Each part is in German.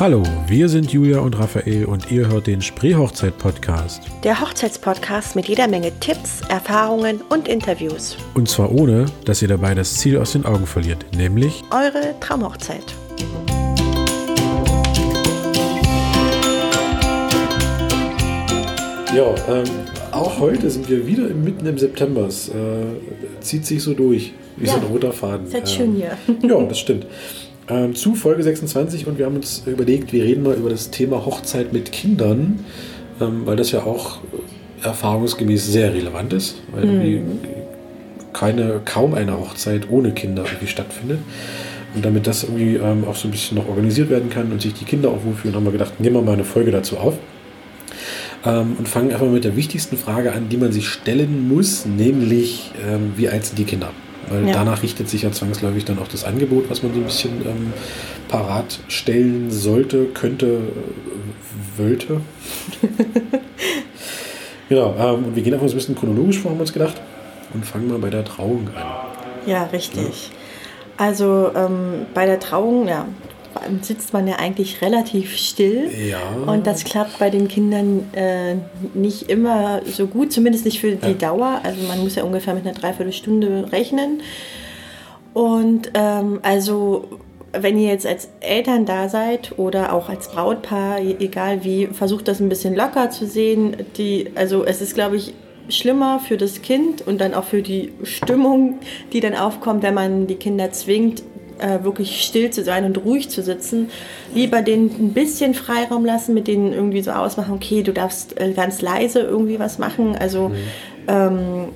Hallo, wir sind Julia und Raphael und ihr hört den Spreehochzeit-Podcast. Der Hochzeitspodcast mit jeder Menge Tipps, Erfahrungen und Interviews. Und zwar ohne, dass ihr dabei das Ziel aus den Augen verliert, nämlich eure Traumhochzeit. Ja, ähm, auch heute sind wir wieder mitten im September. Es äh, zieht sich so durch, wie ja, so ein roter Faden. Ist halt schön hier. ja, das stimmt ähm, zu Folge 26 und wir haben uns überlegt, wir reden mal über das Thema Hochzeit mit Kindern, ähm, weil das ja auch erfahrungsgemäß sehr relevant ist, weil mhm. irgendwie keine, kaum eine Hochzeit ohne Kinder irgendwie stattfindet. Und damit das irgendwie ähm, auch so ein bisschen noch organisiert werden kann und sich die Kinder auch wohlfühlen, haben wir gedacht, nehmen wir mal eine Folge dazu auf. Ähm, und fangen einfach mit der wichtigsten Frage an, die man sich stellen muss, nämlich ähm, wie alt sind die Kinder? Weil ja. danach richtet sich ja zwangsläufig dann auch das Angebot, was man so ein bisschen ähm, parat stellen sollte, könnte, äh, wollte. genau, ähm, und wir gehen einfach so ein bisschen chronologisch vor, haben wir uns gedacht, und fangen mal bei der Trauung an. Ja, richtig. Ja. Also ähm, bei der Trauung, ja, sitzt man ja eigentlich relativ still. Ja. Und das klappt bei den Kindern äh, nicht immer so gut, zumindest nicht für die ja. Dauer. Also man muss ja ungefähr mit einer Dreiviertelstunde rechnen. Und ähm, also wenn ihr jetzt als Eltern da seid oder auch als Brautpaar, e-, egal wie, versucht das ein bisschen locker zu sehen. Die, also es ist, glaube ich, schlimmer für das Kind und dann auch für die Stimmung, die dann aufkommt, wenn man die Kinder zwingt, äh, wirklich still zu sein und ruhig zu sitzen. Lieber denen ein bisschen Freiraum lassen, mit denen irgendwie so ausmachen, okay, du darfst äh, ganz leise irgendwie was machen. Also mhm. ähm,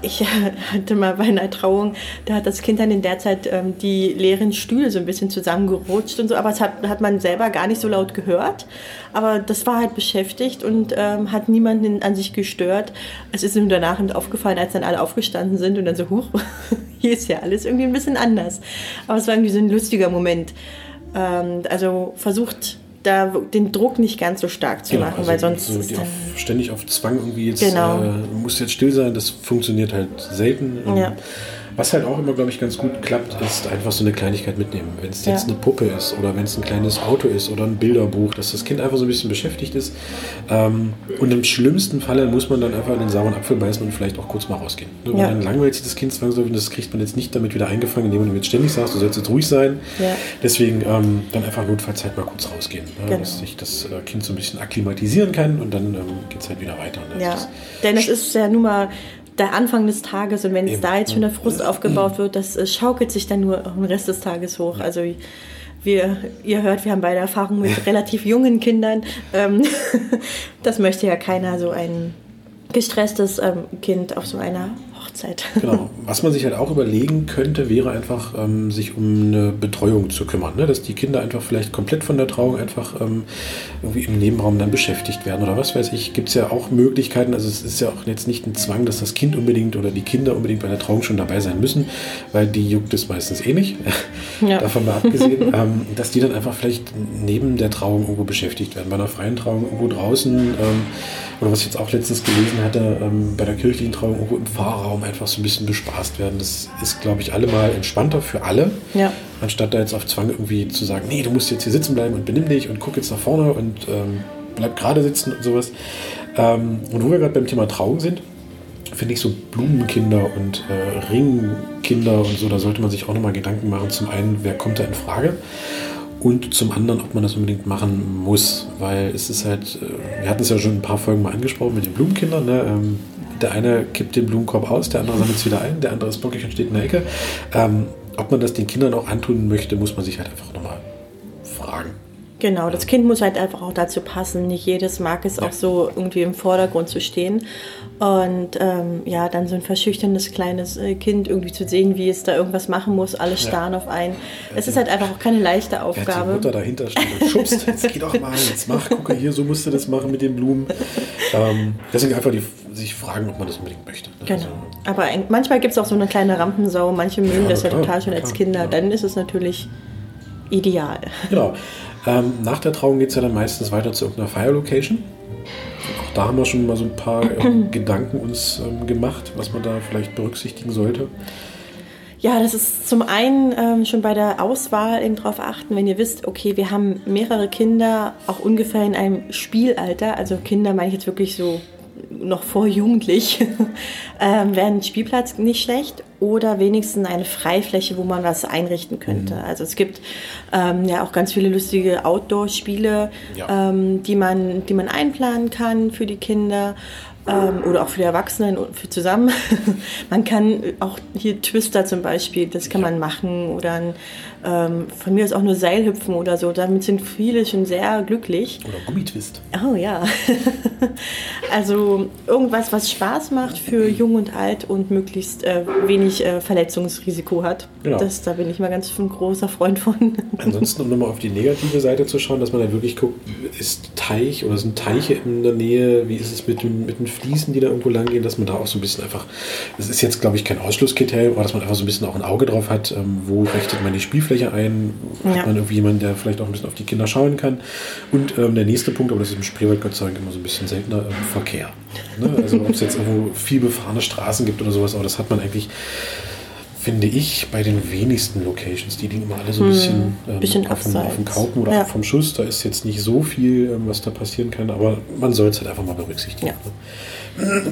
ich hatte mal bei einer Trauung, da hat das Kind dann in der Zeit ähm, die leeren Stühle so ein bisschen zusammengerutscht und so, aber das hat, hat man selber gar nicht so laut gehört. Aber das war halt beschäftigt und ähm, hat niemanden an sich gestört. Es ist ihm danach aufgefallen, als dann alle aufgestanden sind und dann so, huch, hier ist ja alles irgendwie ein bisschen anders. Aber es war irgendwie so ein lustiger Moment. Ähm, also versucht da den Druck nicht ganz so stark zu genau, machen, also weil sonst so ist auf, ständig auf Zwang irgendwie jetzt genau. äh, muss jetzt still sein, das funktioniert halt selten. Ja. Was halt auch immer, glaube ich, ganz gut klappt, ist einfach so eine Kleinigkeit mitnehmen. Wenn es jetzt ja. eine Puppe ist oder wenn es ein kleines Auto ist oder ein Bilderbuch, dass das Kind einfach so ein bisschen beschäftigt ist. Ähm, und im schlimmsten Falle muss man dann einfach in den sauren Apfel beißen und vielleicht auch kurz mal rausgehen. Ne? Ja. Dann langweilt sich das Kind zwangsläufig und das kriegt man jetzt nicht damit wieder eingefangen, indem man jetzt ständig sagt, du sollst jetzt ruhig sein. Ja. Deswegen ähm, dann einfach notfalls halt mal kurz rausgehen, ne? genau. dass sich das äh, Kind so ein bisschen akklimatisieren kann und dann ähm, geht es halt wieder weiter. Ne? Ja, denn es ist ja nun mal der Anfang des Tages und wenn es da jetzt schon der Frust aufgebaut wird, das schaukelt sich dann nur den Rest des Tages hoch. Also wir, ihr hört, wir haben beide Erfahrungen mit relativ jungen Kindern. Ähm, das möchte ja keiner so ein gestresstes ähm, Kind auf so einer Hochzeit. Genau. Was man sich halt auch überlegen könnte, wäre einfach, ähm, sich um eine Betreuung zu kümmern. Ne? Dass die Kinder einfach vielleicht komplett von der Trauung einfach ähm, irgendwie im Nebenraum dann beschäftigt werden oder was weiß ich. Gibt es ja auch Möglichkeiten. Also es ist ja auch jetzt nicht ein Zwang, dass das Kind unbedingt oder die Kinder unbedingt bei der Trauung schon dabei sein müssen, weil die juckt es meistens eh nicht. Ja. Davon mal abgesehen, ähm, dass die dann einfach vielleicht neben der Trauung irgendwo beschäftigt werden. Bei einer freien Trauung irgendwo draußen ähm, oder was ich jetzt auch letztens gelesen hatte, ähm, bei der kirchlichen Trauung irgendwo im Fahrraum einfach so ein bisschen bespaßt werden. Das ist, glaube ich, allemal entspannter für alle. Ja. Anstatt da jetzt auf Zwang irgendwie zu sagen, nee, du musst jetzt hier sitzen bleiben und benimm dich und guck jetzt nach vorne und ähm, bleib gerade sitzen und sowas. Ähm, und wo wir gerade beim Thema Trauung sind, finde ich so Blumenkinder und äh, Ringkinder und so, da sollte man sich auch nochmal Gedanken machen. Zum einen, wer kommt da in Frage? und zum anderen, ob man das unbedingt machen muss, weil es ist halt, äh, wir hatten es ja schon ein paar Folgen mal angesprochen mit den Blumenkindern, ne? Ähm, der eine kippt den Blumenkorb aus, der andere sammelt es wieder ein, der andere ist bockig und steht in der Ecke. Ähm, ob man das den Kindern auch antun möchte, muss man sich halt einfach nochmal fragen. Genau, das Kind muss halt einfach auch dazu passen. Nicht jedes mag es ja. auch so irgendwie im Vordergrund zu stehen. Und ähm, ja, dann so ein verschüchterndes kleines äh, Kind irgendwie zu sehen, wie es da irgendwas machen muss, alle starren ja. auf einen. Es ist halt einfach auch keine leichte Aufgabe. Ja, die Mutter dahinter steht und schubst, jetzt geh doch mal, jetzt mach, gucke hier, so musst du das machen mit den Blumen. Ähm, deswegen einfach die, sich fragen, ob man das unbedingt möchte. Ne? Genau. Also, Aber ein, manchmal gibt es auch so eine kleine Rampensau, manche mögen ja, das ja total schon als Kinder, dann ist es natürlich ideal. Genau. Ähm, nach der Trauung geht es ja dann meistens weiter zu irgendeiner Fire Location. Auch da haben wir schon mal so ein paar ähm, Gedanken uns ähm, gemacht, was man da vielleicht berücksichtigen sollte. Ja, das ist zum einen ähm, schon bei der Auswahl eben darauf achten, wenn ihr wisst, okay, wir haben mehrere Kinder, auch ungefähr in einem Spielalter, also Kinder meine ich jetzt wirklich so noch vor jugendlich, ähm, wäre ein Spielplatz nicht schlecht oder wenigstens eine Freifläche, wo man was einrichten könnte. Mhm. Also es gibt ähm, ja auch ganz viele lustige Outdoor-Spiele, ja. ähm, die, man, die man einplanen kann für die Kinder ähm, oder auch für die Erwachsenen und für zusammen. man kann auch hier Twister zum Beispiel, das kann man machen oder ein, ähm, von mir aus auch nur Seilhüpfen oder so. Damit sind viele schon sehr glücklich. Oder Gummitwist. Oh ja. also irgendwas, was Spaß macht für jung und alt und möglichst äh, wenig äh, Verletzungsrisiko hat. Genau. Das, da bin ich mal ganz ein großer Freund von. Ansonsten, um nochmal auf die negative Seite zu schauen, dass man dann wirklich guckt, ist Teich oder sind Teiche in der Nähe, wie ist es mit, dem, mit den Fließen, die da irgendwo lang gehen, dass man da auch so ein bisschen einfach, das ist jetzt glaube ich kein Ausschlusskriterium, aber dass man einfach so ein bisschen auch ein Auge drauf hat, ähm, wo richtet man die Spielfläche ein, ja. hat man irgendwie jemanden, der vielleicht auch ein bisschen auf die Kinder schauen kann. Und ähm, der nächste Punkt, aber das ist im Spreewald Gott sei Dank immer so ein bisschen seltener, ähm, Verkehr. Ne? Also ob es jetzt irgendwo viel befahrene Straßen gibt oder sowas, aber das hat man eigentlich finde ich, bei den wenigsten Locations. Die liegen immer alle so ein hm, bisschen, ähm, bisschen auf, dem, auf, dem, Kaupen oder ja. vom Schuss. Da ist jetzt nicht so viel, ähm, was da passieren kann, aber man soll es halt einfach mal berücksichtigen. Ja. Ne?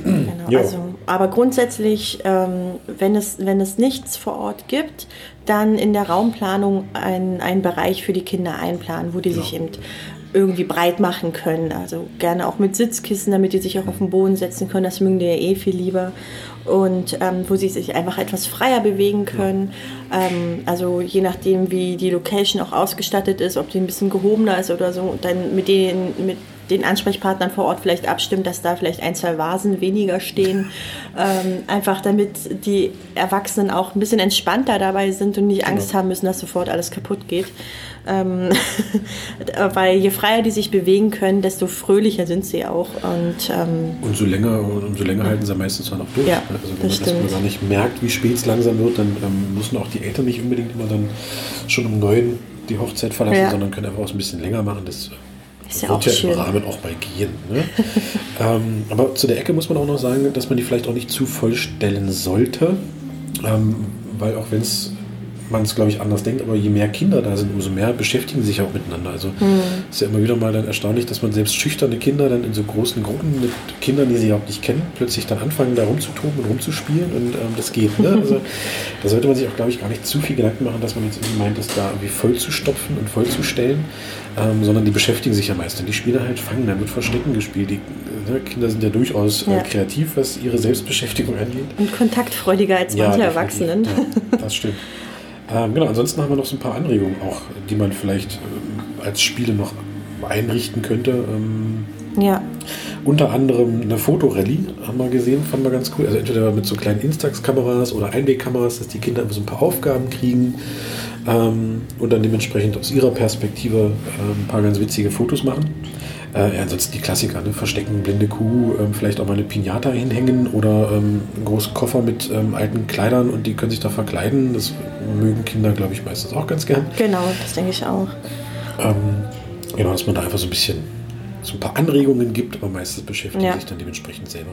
genau. also, aber grundsätzlich, ähm, wenn, es, wenn es nichts vor Ort gibt, dann in der Raumplanung einen Bereich für die Kinder einplanen, wo die ja. sich eben irgendwie breit machen können. Also gerne auch mit Sitzkissen, damit die sich auch auf den Boden setzen können. Das mögen die ja eh viel lieber und ähm, wo sie sich einfach etwas freier bewegen können. Ähm, also je nachdem, wie die Location auch ausgestattet ist, ob die ein bisschen gehobener ist oder so, und dann mit den, mit den Ansprechpartnern vor Ort vielleicht abstimmt, dass da vielleicht ein, zwei Vasen weniger stehen. Ähm, einfach damit die Erwachsenen auch ein bisschen entspannter dabei sind und nicht genau. Angst haben müssen, dass sofort alles kaputt geht. Ähm, weil je freier die sich bewegen können, desto fröhlicher sind sie auch. Und, ähm, und so länger, umso länger halten sie meistens dann auch durch. Ja, also wenn man erstmal gar nicht merkt, wie spät es langsam wird, dann ähm, müssen auch die Eltern nicht unbedingt immer dann schon um neun die Hochzeit verlassen, ja. sondern können einfach auch ein bisschen länger machen. Das ist ja wird auch ja schön. im Rahmen auch bei gehen. Ne? ähm, aber zu der Ecke muss man auch noch sagen, dass man die vielleicht auch nicht zu vollstellen sollte. Ähm, weil auch wenn es man es, glaube ich, anders denkt, aber je mehr Kinder da sind, umso mehr beschäftigen sich auch miteinander. Also mhm. ist ja immer wieder mal dann erstaunlich, dass man selbst schüchterne Kinder dann in so großen Gruppen mit Kindern, die sie überhaupt nicht kennen, plötzlich dann anfangen, da rumzutoben und rumzuspielen und ähm, das geht. Ne? Also da sollte man sich auch, glaube ich, gar nicht zu viel Gedanken machen, dass man jetzt irgendwie meint, das da irgendwie voll zu stopfen und voll zu stellen, ähm, sondern die beschäftigen sich ja meist. Und die Spieler halt fangen, da wird Verstecken gespielt. Die ne, Kinder sind ja durchaus äh, ja. Äh, kreativ, was ihre Selbstbeschäftigung angeht. Und kontaktfreudiger als manche ja, Erwachsenen. Ja, das stimmt. Ähm, genau, ansonsten haben wir noch so ein paar Anregungen auch, die man vielleicht ähm, als Spiele noch einrichten könnte. Ähm, ja. Unter anderem eine Fotorallye haben wir gesehen, fanden wir ganz cool. Also entweder mit so kleinen Instax-Kameras oder Einwegkameras, dass die Kinder so ein paar Aufgaben kriegen ähm, und dann dementsprechend aus ihrer Perspektive äh, ein paar ganz witzige Fotos machen. Äh, ansonsten die Klassiker, ne? Verstecken, blinde Kuh, ähm, vielleicht auch mal eine Pinata hinhängen oder ähm, einen großen Koffer mit ähm, alten Kleidern und die können sich da verkleiden. Das mögen Kinder, glaube ich, meistens auch ganz gern. Genau, das denke ich auch. Ähm, genau, dass man da einfach so ein bisschen so ein paar Anregungen gibt, aber meistens beschäftigt ja. sich dann dementsprechend selber.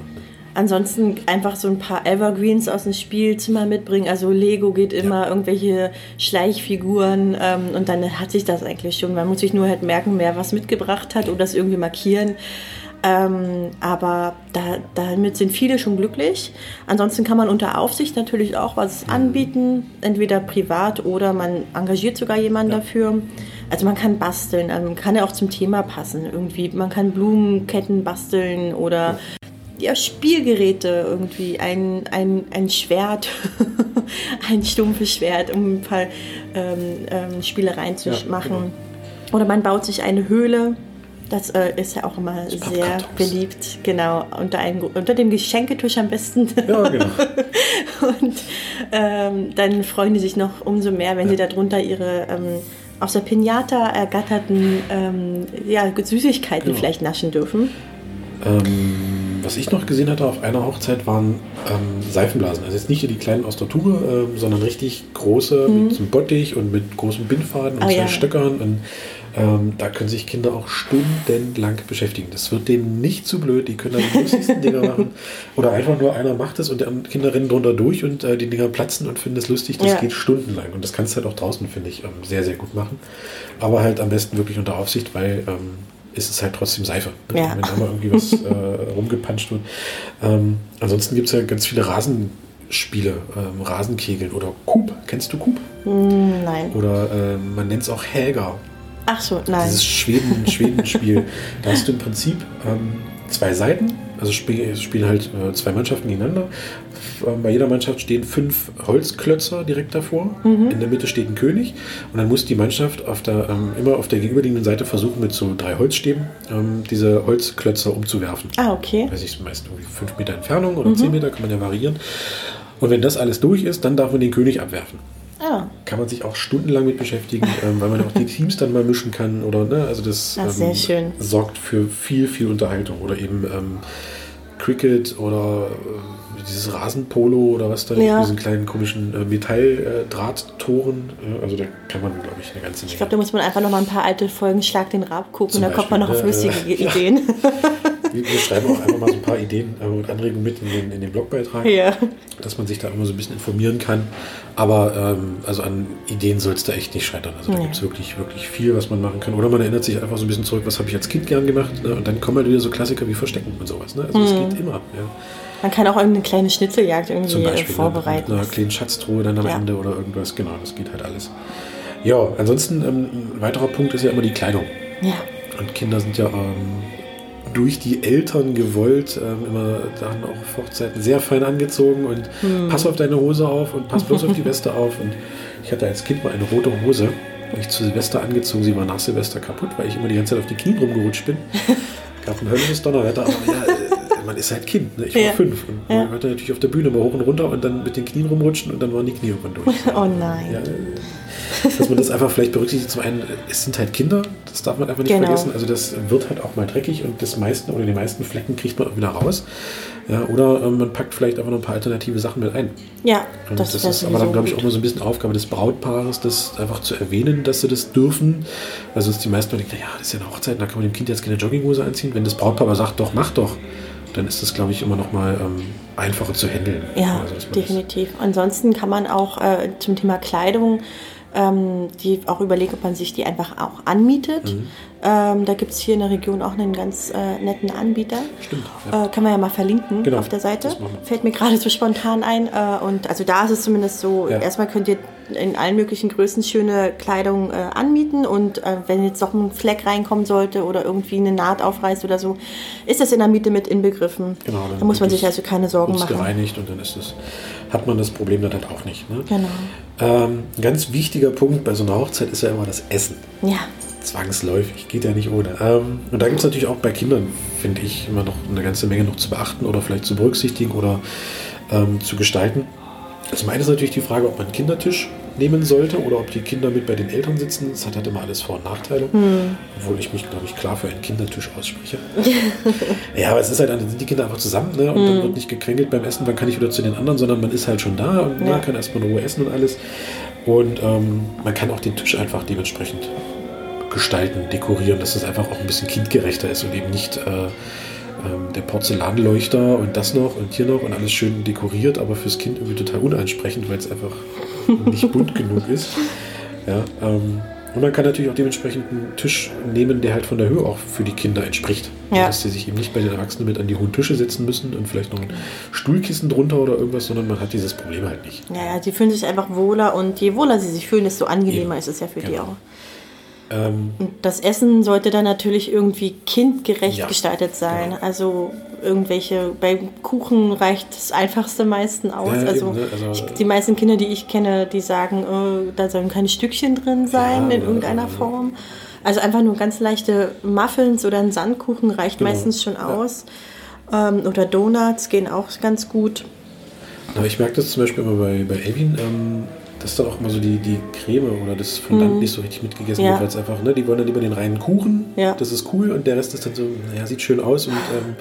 Ansonsten einfach so ein paar Evergreens aus dem Spielzimmer mitbringen. Also Lego geht immer, ja. irgendwelche Schleichfiguren ähm, und dann hat sich das eigentlich schon. Man muss sich nur halt merken, wer was mitgebracht hat oder das irgendwie markieren. Ähm, aber da, damit sind viele schon glücklich. Ansonsten kann man unter Aufsicht natürlich auch was anbieten, entweder privat oder man engagiert sogar jemanden ja. dafür. Also man kann basteln, also kann ja auch zum Thema passen irgendwie. Man kann Blumenketten basteln oder ja, Spielgeräte irgendwie, ein, ein, ein Schwert, ein stumpfes Schwert, um ein paar ähm, ähm, Spielereien zu ja, machen. Genau. Oder man baut sich eine Höhle. Das äh, ist ja auch immer sehr beliebt, genau. Unter, einem, unter dem Geschenketisch am besten. Ja, genau. Und ähm, dann freuen die sich noch umso mehr, wenn ja. sie darunter ihre ähm, aus der Pinata ergatterten ähm, ja, Süßigkeiten genau. vielleicht naschen dürfen. Ähm, was ich noch gesehen hatte auf einer Hochzeit waren ähm, Seifenblasen. Also jetzt nicht die kleinen aus der Tube, äh, sondern richtig große mhm. mit so einem Bottich und mit großen Bindfaden und oh, zwei ja. Stöckern. Und Ähm, da können sich Kinder auch stundenlang beschäftigen. Das wird denen nicht zu blöd. Die können dann die lustigsten Dinger machen. Oder einfach nur einer macht es und die Kinder rennen drunter durch und äh, die Dinger platzen und finden es lustig. Das ja. geht stundenlang. Und das kannst du halt auch draußen, finde ich, ähm, sehr, sehr gut machen. Aber halt am besten wirklich unter Aufsicht, weil ähm, ist es halt trotzdem Seife. Ne? Ja. Wenn da mal irgendwie was äh, rumgepanscht wird. Ähm, ansonsten gibt es ja ganz viele Rasenspiele, ähm, Rasenkegeln oder Coop. Kennst du Coop? Mm, nein. Oder äh, man nennt es auch Häger. Ach so, nein. Dieses Schweden, Schwedenspiel. da hast du im Prinzip ähm, zwei Seiten, also spiel, spielen halt äh, zwei Mannschaften gegeneinander. Ähm, bei jeder Mannschaft stehen fünf Holzklötzer direkt davor. Mhm. In der Mitte steht ein König. Und dann muss die Mannschaft auf der, ähm, immer auf der gegenüberliegenden Seite versuchen, mit so drei Holzstäben ähm, diese Holzklötzer umzuwerfen. Ah, okay. Weiß ich, meist irgendwie fünf Meter Entfernung oder mhm. zehn Meter, kann man ja variieren. Und wenn das alles durch ist, dann darf man den König abwerfen. Ah. Kann man sich auch stundenlang mit beschäftigen, ähm, weil man auch die Teams dann mal mischen kann. Oder, ne, also das Ach, ähm, sorgt für viel, viel Unterhaltung. Oder eben ähm, Cricket oder äh, dieses Rasenpolo oder was da, ja. diesen kleinen komischen äh, Metalldrahttoren. Äh, also da kann man, glaube ich, eine ganze Menge. Ich glaube, da muss man einfach noch mal ein paar alte Folgen Schlag den Rab gucken, da kommt man noch auf lustige Ideen. Wir, wir, schreiben auch einfach mal so ein paar Ideen äh, und Anregungen mit in den, in den Blogbeitrag, ja. dass man sich da immer so ein bisschen informieren kann. Aber ähm, also an Ideen soll es da echt nicht scheitern. Also da ja. gibt es wirklich, wirklich viel, was man machen kann. Oder man erinnert sich einfach so ein bisschen zurück, was habe ich als Kind gern gemacht. Ne? Und dann kommen halt wieder so Klassiker wie Verstecken und sowas. Ne? Also mhm. geht immer. Ja. Man kann auch irgendeine kleine Schnitzeljagd irgendwie Zum Beispiel, vorbereiten. Mit einer kleinen Schatztruhe dann am ja. Ende oder irgendwas. Genau, das geht halt alles. Ja, ansonsten ähm, ein weiterer Punkt ist ja immer die Kleidung. Ja. Und Kinder sind ja ähm, durch die Eltern gewollt, ähm, immer dann auch auf Hochzeiten sehr fein angezogen und hm. pass auf deine Hose auf und pass bloß auf die Weste auf. Und ich hatte als Kind mal eine rote Hose, ich zu Silvester angezogen, sie war nach Silvester kaputt, weil ich immer die ganze Zeit auf die Knie rumgerutscht bin. Gab ein höllisches Donnerwetter, aber ja, man ist halt Kind. Ne? Ich war ja. fünf und ja. man hörte natürlich auf der Bühne mal hoch und runter und dann mit den Knien rumrutschen und dann waren die Knie irgendwann durch. Oh nein. Ja, dass man das einfach vielleicht berücksichtigt. Zum einen, es sind halt Kinder, das darf man einfach nicht genau. vergessen. Also das wird halt auch mal dreckig und das meisten oder die meisten Flecken kriegt man wieder raus. Ja, oder ähm, man packt vielleicht einfach noch ein paar alternative Sachen mit ein. Ja, und das, das ist aber dann, glaube ich, auch mal so ein bisschen Aufgabe des Brautpaares, das einfach zu erwähnen, dass sie das dürfen. Also die meisten denken, ja, das ist ja eine Hochzeit, da kann man dem Kind jetzt keine Jogginghose anziehen. Wenn das Brautpaar aber sagt, doch, mach doch, dann ist das, glaube ich, immer noch mal ähm, einfacher zu handeln. Ja, also, definitiv. Ansonsten kann man auch äh, zum Thema Kleidung ähm, die auch überlegt, ob man sich die einfach auch anmietet. Mhm. Ähm, da gibt es hier in der Region auch einen ganz äh, netten Anbieter. Stimmt. Ja. Äh, kann man ja mal verlinken genau, auf der Seite. Fällt mir gerade so spontan ein. Äh, und also da ist es zumindest so, ja. erstmal könnt ihr in allen möglichen Größen schöne Kleidung äh, anmieten und äh, wenn jetzt noch ein Fleck reinkommen sollte oder irgendwie eine Naht aufreißt oder so, ist das in der Miete mit inbegriffen. Genau, da muss man sich also keine Sorgen machen. gereinigt und dann ist es, hat man das Problem dann halt auch nicht. Ne? Genau. Ähm, ein ganz wichtiger Punkt bei so einer Hochzeit ist ja immer das Essen. Ja. Zwangsläufig, geht ja nicht ohne. Ähm, und da gibt es natürlich auch bei Kindern, finde ich, immer noch eine ganze Menge noch zu beachten oder vielleicht zu berücksichtigen oder ähm, zu gestalten. Das eine ist natürlich die Frage, ob man einen Kindertisch nehmen sollte oder ob die Kinder mit bei den Eltern sitzen. Das hat halt immer alles Vor- und Nachteile. Hm. Obwohl ich mich, glaube ich, klar für einen Kindertisch ausspreche. ja, aber es ist halt, dann sind die Kinder einfach zusammen ne? und hm. dann wird nicht gequengelt beim Essen, wann kann ich wieder zu den anderen, sondern man ist halt schon da und ja. man kann erstmal in Ruhe essen und alles. Und ähm, man kann auch den Tisch einfach dementsprechend gestalten, dekorieren, dass es einfach auch ein bisschen kindgerechter ist und eben nicht äh, ähm, der Porzellanleuchter und das noch und hier noch und alles schön dekoriert, aber fürs Kind irgendwie total unansprechend, weil es einfach nicht bunt genug ist. Ja, ähm, und man kann natürlich auch dementsprechend einen Tisch nehmen, der halt von der Höhe auch für die Kinder entspricht. Ja. Dass sie sich eben nicht bei den Erwachsenen mit an die hohen Tische setzen müssen und vielleicht noch ein Stuhlkissen drunter oder irgendwas, sondern man hat dieses Problem halt nicht. Ja, ja, sie fühlen sich einfach wohler und je wohler sie sich fühlen, desto angenehmer ja. ist es ja für genau. die auch. Ähm, das Essen sollte dann natürlich irgendwie kindgerecht ja, gestaltet sein. Genau. Also irgendwelche, beim Kuchen reicht das Einfachste meisten aus. Ja, also, eben, ne? also, die meisten Kinder, die ich kenne, die sagen, oh, da sollen keine Stückchen drin sein ja, in irgendeiner Form. Also einfach nur ganz leichte Muffins oder ein Sandkuchen reicht genau. meistens schon aus. Ähm, oder Donuts gehen auch ganz gut. Aber ich merke das zum Beispiel immer bei, bei Elvin. Ähm, das ist dann auch immer so die, die Creme oder das Fondant Mhm. nicht so richtig mitgegessen Ja. wird, weil es einfach, ne, die wollen dann lieber den reinen Kuchen, Ja. das ist cool und der Rest ist dann so, naja, sieht schön aus und ähm,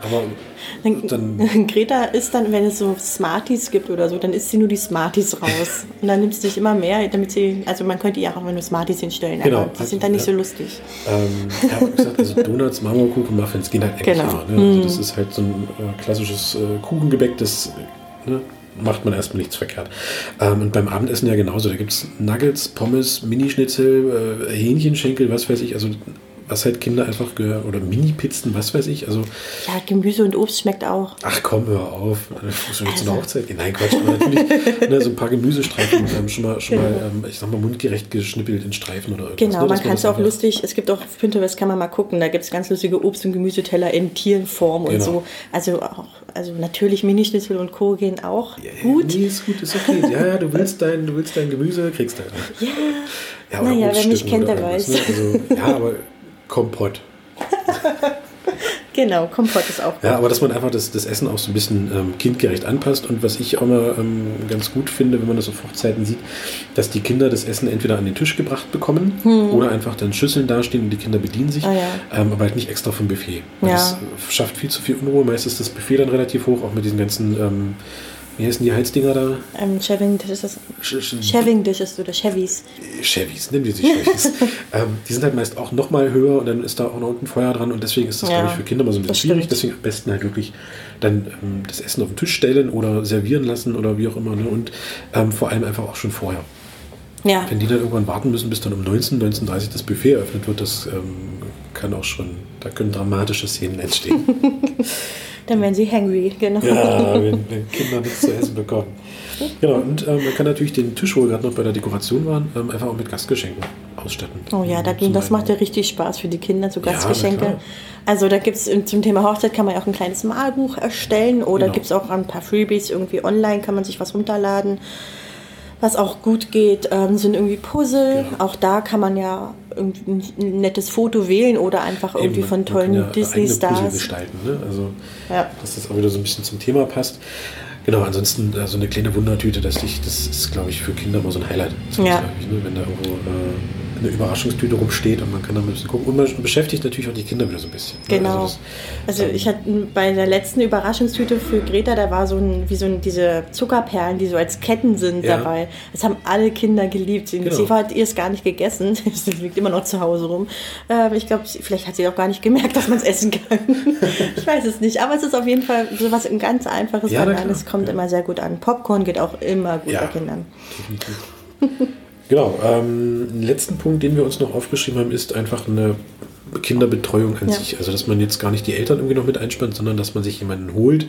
aber dann Greta isst dann, wenn es so Smarties gibt oder so, dann isst sie nur die Smarties raus. Und dann nimmst du sich immer mehr, damit sie, also man könnte ihr auch immer nur Smarties hinstellen, Genau. aber die sind dann nicht Ja. so lustig. Ähm, ja, wie gesagt, also Donuts, Marmorkuchen, Muffins gehen halt eigentlich Genau. immer. Ne? Also das ist halt so ein äh, klassisches äh, Kuchengebäck, das äh, ne, macht man erstmal nichts verkehrt. Ähm, und beim Abendessen ja genauso. Da gibt es Nuggets, Pommes, Minischnitzel, äh, Hähnchenschenkel, was weiß ich. Also was halt Kinder einfach gehören. Oder Mini-Pizzen, was weiß ich. Also, Ja, Gemüse und Obst schmeckt auch. ach komm, hör auf. Ich muss schon jetzt zu einer Also. Hochzeit gehen. Nein, Quatsch. Aber natürlich ne, so ein paar Gemüsestreifen ähm, schon mal, schon Genau. mal ähm, ich sag mal, mundgerecht geschnippelt in Streifen oder irgendwas. Genau, ne, man kann es auch lustig, es gibt auch auf Pinterest, kann man mal gucken, da gibt es ganz lustige Obst- und Gemüseteller in Tierform und Genau. so. Also auch, also natürlich Minischnitzel und Co. gehen auch Ja, gut. Nee, ist gut, ist okay. Ja, ja, du willst dein, du willst dein Gemüse, kriegst du halt. Ja, Ja, Naja, wer mich kennt, der irgendwas, weiß. Ne? Also, ja, aber Kompott. genau, Kompott ist auch gut. Ja, aber dass man einfach das, das Essen auch so ein bisschen ähm, kindgerecht anpasst und was ich auch mal ähm, ganz gut finde, wenn man das auf Hochzeiten sieht, dass die Kinder das Essen entweder an den Tisch gebracht bekommen oder einfach dann Schüsseln dastehen und die Kinder bedienen sich, Hm. Ah, ja. ähm, aber halt nicht extra vom Buffet. Ja. Das äh, schafft viel zu viel Unruhe. Meist ist das Buffet dann relativ hoch, auch mit diesen ganzen, ähm, wie heißen die Heizdinger da? Ähm, Shaving Dish ist Sch- sch- Shaving Dishes oder Chevys. Chevys, nennen wir sie Chevys. ähm, die sind halt meist auch noch mal höher und dann ist da auch noch unten Feuer dran und deswegen ist das, Ja, glaube ich, für Kinder mal so ein bisschen schwierig. stimmt. Deswegen am besten halt wirklich dann ähm, das Essen auf den Tisch stellen oder servieren lassen oder wie auch immer. Ne? Und ähm, vor allem einfach auch schon vorher. Ja, Wenn die dann irgendwann warten müssen, bis dann um 19, 19.30 das Buffet eröffnet wird, das ähm, kann auch schon, da können dramatische Szenen entstehen. dann werden sie hangry, genau. Ja, wenn, wenn Kinder nichts zu essen bekommen. Genau, und ähm, man kann natürlich den Tisch, wo wir gerade noch bei der Dekoration waren, ähm, einfach auch mit Gastgeschenken ausstatten. Oh ja, da, Zum das macht ja richtig Spaß für die Kinder, so Ja, Gastgeschenke. klar. also da gibt es zum Thema Hochzeit kann man ja auch ein kleines Malbuch erstellen oder Genau. gibt es auch ein paar Freebies irgendwie online, kann man sich was runterladen. Was auch gut geht, ähm, sind irgendwie Puzzle. Genau. Auch da kann man ja irgendwie ein nettes Foto wählen oder einfach irgendwie Eben, von tollen ja Disney-Stars. gestalten, ne? Also, Ja. dass das auch wieder so ein bisschen zum Thema passt. Genau, ansonsten äh, so eine kleine Wundertüte, das, ich, das ist, glaube ich, für Kinder immer so ein Highlight. Ja. Ne? Wenn da irgendwo äh, eine Überraschungstüte rumsteht und man kann da ein bisschen gucken. Und man beschäftigt natürlich auch die Kinder wieder so ein bisschen. ne? Genau. Also Also ähm, ich hatte bei der letzten Überraschungstüte für Greta, da war so ein, wie so ein, diese Zuckerperlen, die so als Ketten sind Ja. dabei. Das haben alle Kinder geliebt. Sie, Genau. sie hat ihr es gar nicht gegessen. Sie liegt immer noch zu Hause rum. Ähm, ich glaube, vielleicht hat sie auch gar nicht gemerkt, dass man es essen kann. ich weiß es nicht. Aber es ist auf jeden Fall so was ganz Einfaches. Ja, klar. kommt Ja. immer sehr gut an. Popcorn geht auch immer gut bei Kindern. definitiv. genau. Ähm, letzten Punkt, den wir uns noch aufgeschrieben haben, ist einfach eine Kinderbetreuung an Ja. sich. Also, dass man jetzt gar nicht die Eltern irgendwie noch mit einspannt, sondern dass man sich jemanden holt,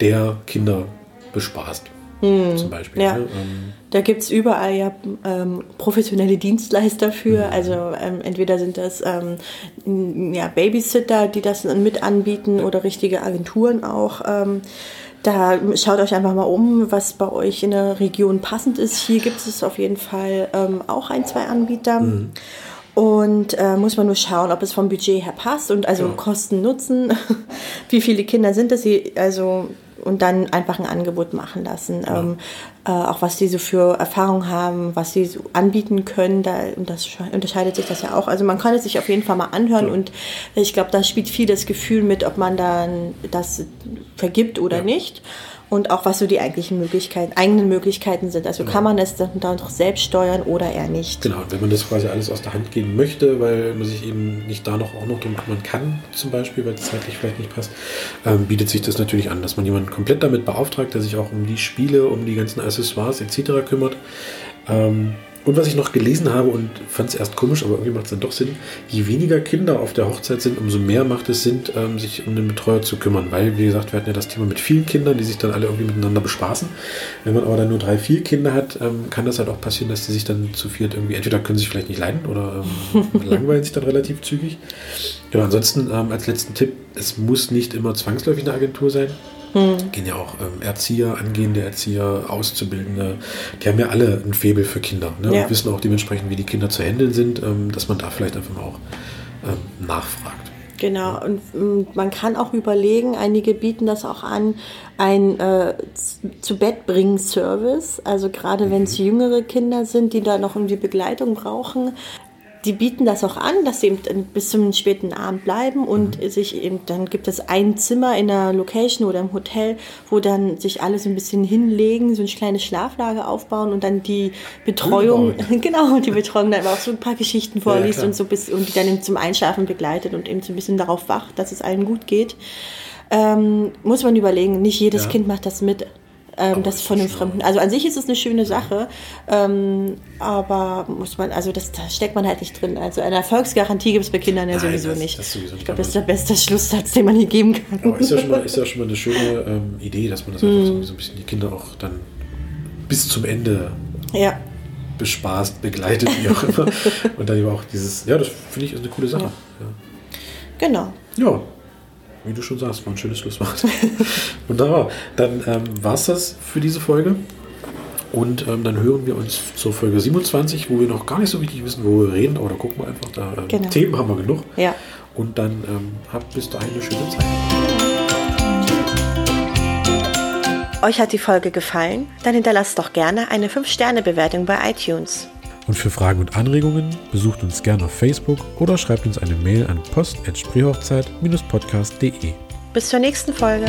der Kinder bespaßt. Zum Beispiel. Hm. Ja. Ne? Ähm, Da gibt es überall ja ähm, professionelle Dienstleister Mhm. für. Also ähm, entweder sind das ähm, ja, Babysitter, die das mit anbieten oder richtige Agenturen auch. Da schaut euch einfach mal um, was bei euch in der Region passend ist. Hier gibt es auf jeden Fall ähm, auch ein, zwei Anbieter. Mhm. Und äh, muss man nur schauen, ob es vom Budget her passt und also Ja. Kosten Nutzen. Wie viele Kinder sind das? Also und dann einfach ein Angebot machen lassen. Ähm, äh, auch was die so für Erfahrung haben, was sie so anbieten können, da und das sche- unterscheidet sich das ja auch. Also man kann es sich auf jeden Fall mal anhören Ja. und ich glaube, da spielt viel das Gefühl mit, ob man dann das vergibt oder Ja. nicht. Und auch was so die eigentlichen Möglichkeiten, eigenen Möglichkeiten sind. Also kann man es dann, dann doch selbst steuern oder eher nicht. Genau, und wenn man das quasi alles aus der Hand geben möchte, weil man sich eben nicht da noch auch noch drum kümmern kann, zum Beispiel, weil es zeitlich vielleicht nicht passt, ähm, bietet sich das natürlich an, dass man jemanden komplett damit beauftragt, der sich auch um die Spiele, um die ganzen Accessoires etc. kümmert. Ähm, und was ich noch gelesen habe und fand es erst komisch, aber irgendwie macht es dann doch Sinn, je weniger Kinder auf der Hochzeit sind, umso mehr macht es Sinn, ähm, sich um den Betreuer zu kümmern. Weil, wie gesagt, wir hatten ja das Thema mit vielen Kindern, die sich dann alle irgendwie miteinander bespaßen. Wenn man aber dann nur drei, vier Kinder hat, ähm, kann das halt auch passieren, dass die sich dann zu viert irgendwie, entweder können sie sich vielleicht nicht leiden oder ähm, langweilen sich dann relativ zügig. Genau, ansonsten ähm, als letzten Tipp, es muss nicht immer zwangsläufig eine Agentur sein. Gehen ja auch ähm, Erzieher, angehende Erzieher, Auszubildende, die haben ja alle ein Faible für Kinder ne? Ja. und wissen auch dementsprechend, wie die Kinder zu handeln sind, ähm, dass man da vielleicht einfach mal auch ähm, nachfragt. Genau, und ähm, man kann auch überlegen, einige bieten das auch an, ein äh, zu Bett bringen Service. Also gerade wenn es jüngere Kinder sind, die da noch irgendwie Begleitung brauchen, die bieten das auch an, dass sie eben bis zum späten Abend bleiben und mhm. sich eben, dann gibt es ein Zimmer in einer Location oder im Hotel, wo dann sich alle so ein bisschen hinlegen, so ein kleines Schlaflager aufbauen und dann die Betreuung, genau, die Betreuung dann auch so ein paar Geschichten vorliest ja, und so bis, und die dann eben zum Einschlafen begleitet und eben so ein bisschen darauf wacht, dass es allen gut geht. Ähm, muss man überlegen, nicht jedes ja. Kind macht das mit ähm, das von einem Fremden. Also an sich ist es eine schöne Sache, ähm, aber muss man, also das, da steckt man halt nicht drin. Also eine Erfolgsgarantie gibt es bei Kindern ja Nein, sowieso das, nicht. Das sowieso ich glaube, das ist der beste Schlusssatz, den man hier geben kann. Aber ist ja schon mal, ist ja schon mal eine schöne ähm, Idee, dass man das einfach mm. so, ein bisschen die Kinder auch dann bis zum Ende ja. bespaßt, begleitet, wie auch immer. Und dann eben auch dieses, ja, das finde ich ist eine coole Sache. Ja. Ja. Genau. Ja, wie du schon sagst, war ein schönes Schlusswort. Wunderbar. Dann ähm, war es das für diese Folge. Und ähm, dann hören wir uns zur Folge 27, wo wir noch gar nicht so richtig wissen, wo wir reden, aber da gucken wir einfach. Da, ähm, genau. Themen haben wir genug. Ja. Und dann ähm, habt bis dahin eine schöne Zeit. Euch hat die Folge gefallen? Dann hinterlasst doch gerne eine 5-Sterne-Bewertung bei iTunes. Und für Fragen und Anregungen besucht uns gerne auf Facebook oder schreibt uns eine Mail an post.spreehochzeit-podcast.de. Bis zur nächsten Folge.